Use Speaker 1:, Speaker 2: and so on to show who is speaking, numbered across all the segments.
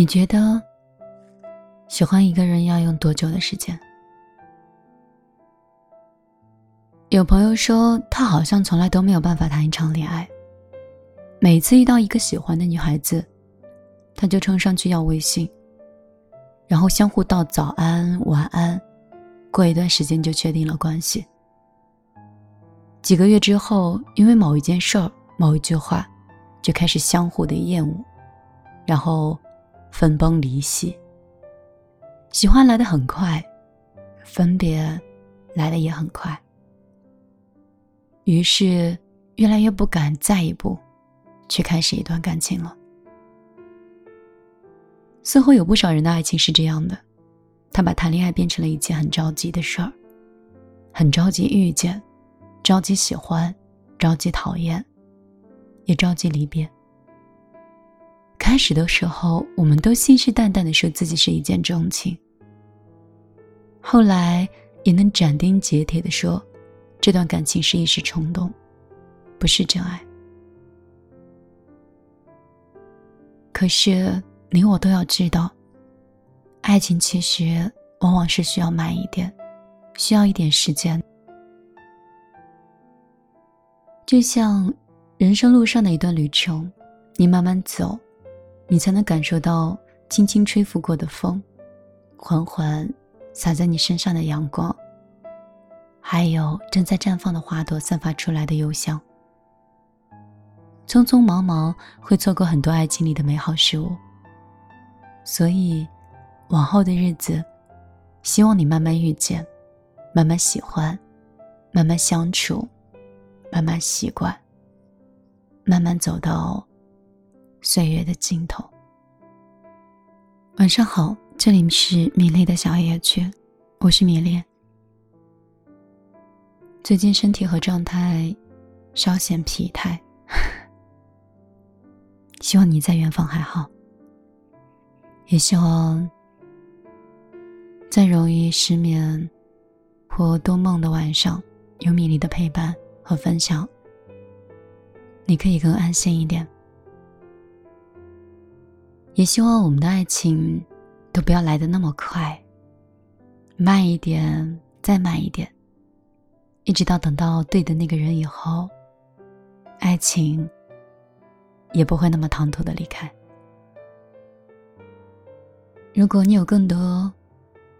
Speaker 1: 你觉得喜欢一个人要用多久的时间？有朋友说，他好像从来都没有办法谈一场恋爱。每次遇到一个喜欢的女孩子，他就冲上去要微信，然后相互道早安、晚安，过一段时间就确定了关系。几个月之后，因为某一件事儿、某一句话，就开始相互的厌恶，然后。分崩离析，喜欢来的很快，分别来的也很快。于是，越来越不敢再一步，去开始一段感情了。似乎有不少人的爱情是这样的，他把谈恋爱变成了一件很着急的事儿，很着急遇见，着急喜欢，着急讨厌，也着急离别。开始的时候，我们都信誓旦旦的说自己是一见钟情。后来也能斩钉截铁的说，这段感情是一时冲动，不是真爱。可是你我都要知道，爱情其实往往是需要慢一点，需要一点时间。就像人生路上的一段旅程，你慢慢走。你才能感受到轻轻吹拂过的风，缓缓洒在你身上的阳光，还有正在绽放的花朵散发出来的幽香。匆匆忙忙会错过很多爱情里的美好事物，所以往后的日子，希望你慢慢遇见，慢慢喜欢，慢慢相处，慢慢习惯，慢慢走到。岁月的尽头。晚上好，这里是米粒的小夜曲，我是米粒。最近身体和状态稍显疲态，希望你在远方还好，也希望在容易失眠或多梦的晚上，有米粒的陪伴和分享，你可以更安心一点。也希望我们的爱情都不要来的那么快，慢一点，再慢一点，一直到等到对的那个人以后，爱情也不会那么唐突的离开。如果你有更多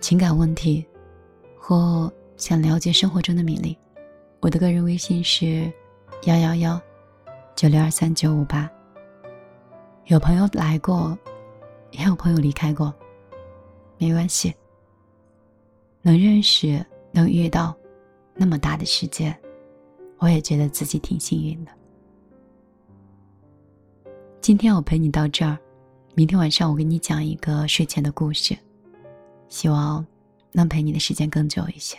Speaker 1: 情感问题，或想了解生活中的米粒，我的个人微信是幺幺幺九六二三九五八。有朋友来过，也有朋友离开过，没关系。能认识，能遇到，那么大的世界，我也觉得自己挺幸运的。今天我陪你到这儿，明天晚上我给你讲一个睡前的故事，希望能陪你的时间更久一些。